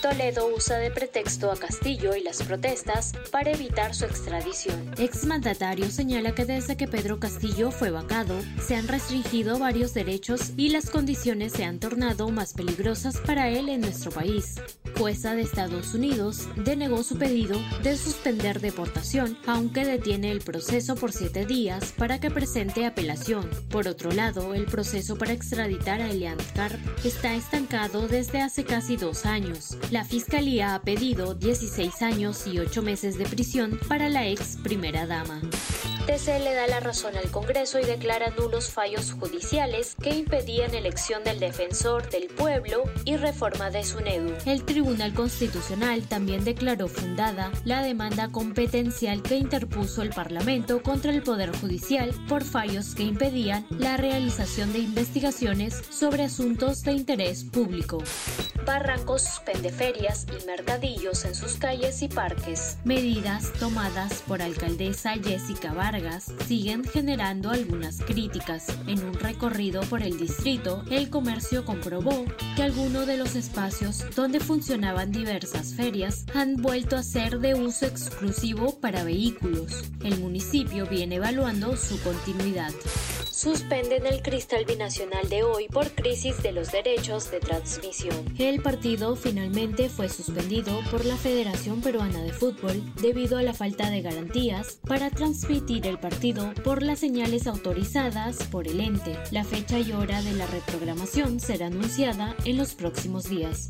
Toledo usa de pretexto a Castillo y las protestas para evitar su extradición. Exmandatario señala que desde que Pedro Castillo fue vacado, se han restringido varios derechos y las condiciones se han tornado más peligrosas para él en nuestro país jueza de Estados Unidos denegó su pedido de suspender deportación, aunque detiene el proceso por siete días para que presente apelación. Por otro lado, el proceso para extraditar a Elian Karp está estancado desde hace casi dos años. La Fiscalía ha pedido 16 años y 8 meses de prisión para la ex primera dama. TC le da la razón al Congreso y declara nulos fallos judiciales que impedían elección del defensor del pueblo y reforma de SUNEDU. El Tribunal Constitucional también declaró fundada la demanda competencial que interpuso el Parlamento contra el Poder Judicial por fallos que impedían la realización de investigaciones sobre asuntos de interés público. Barranco suspende ferias y mercadillos en sus calles y parques. Medidas tomadas por alcaldesa Jessica Vargas siguen generando algunas críticas. En un recorrido por el distrito, el comercio comprobó que algunos de los espacios donde funcionaban diversas ferias han vuelto a ser de uso exclusivo para vehículos. El municipio viene evaluando su continuidad suspenden el cristal binacional de hoy por crisis de los derechos de transmisión. El partido finalmente fue suspendido por la Federación Peruana de Fútbol debido a la falta de garantías para transmitir el partido por las señales autorizadas por el ente. La fecha y hora de la reprogramación será anunciada en los próximos días.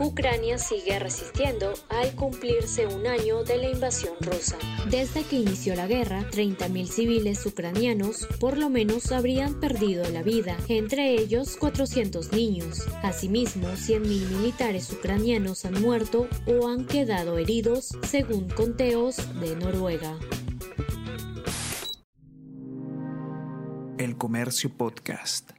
Ucrania sigue resistiendo al cumplirse un año de la invasión rusa. Desde que inició la guerra, 30.000 civiles ucranianos por lo menos habrían perdido la vida, entre ellos 400 niños. Asimismo, 100.000 militares ucranianos han muerto o han quedado heridos, según conteos de Noruega. El Comercio Podcast.